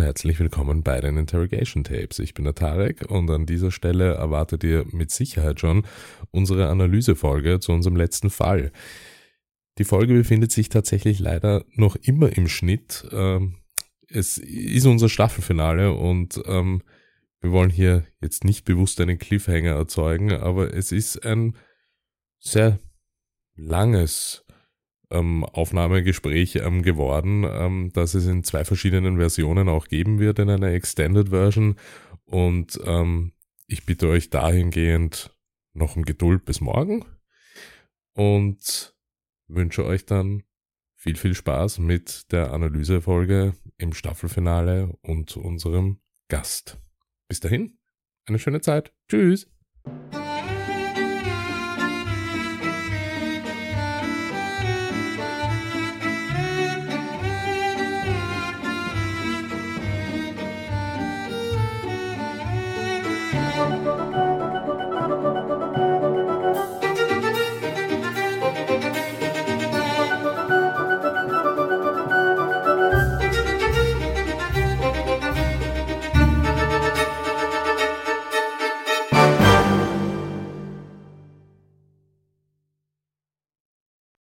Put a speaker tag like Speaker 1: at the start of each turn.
Speaker 1: herzlich willkommen bei den Interrogation Tapes. Ich bin der Tarek und an dieser Stelle erwartet ihr mit Sicherheit schon unsere Analysefolge zu unserem letzten Fall. Die Folge befindet sich tatsächlich leider noch immer im Schnitt. Ähm, es ist unser Staffelfinale und ähm, wir wollen hier jetzt nicht bewusst einen Cliffhanger erzeugen, aber es ist ein sehr langes ähm, Aufnahmegespräch ähm, geworden, ähm, dass es in zwei verschiedenen Versionen auch geben wird in einer Extended Version. Und ähm, ich bitte euch dahingehend noch um Geduld bis morgen und wünsche euch dann viel, viel Spaß mit der Analysefolge im Staffelfinale und unserem Gast. Bis dahin, eine schöne Zeit. Tschüss.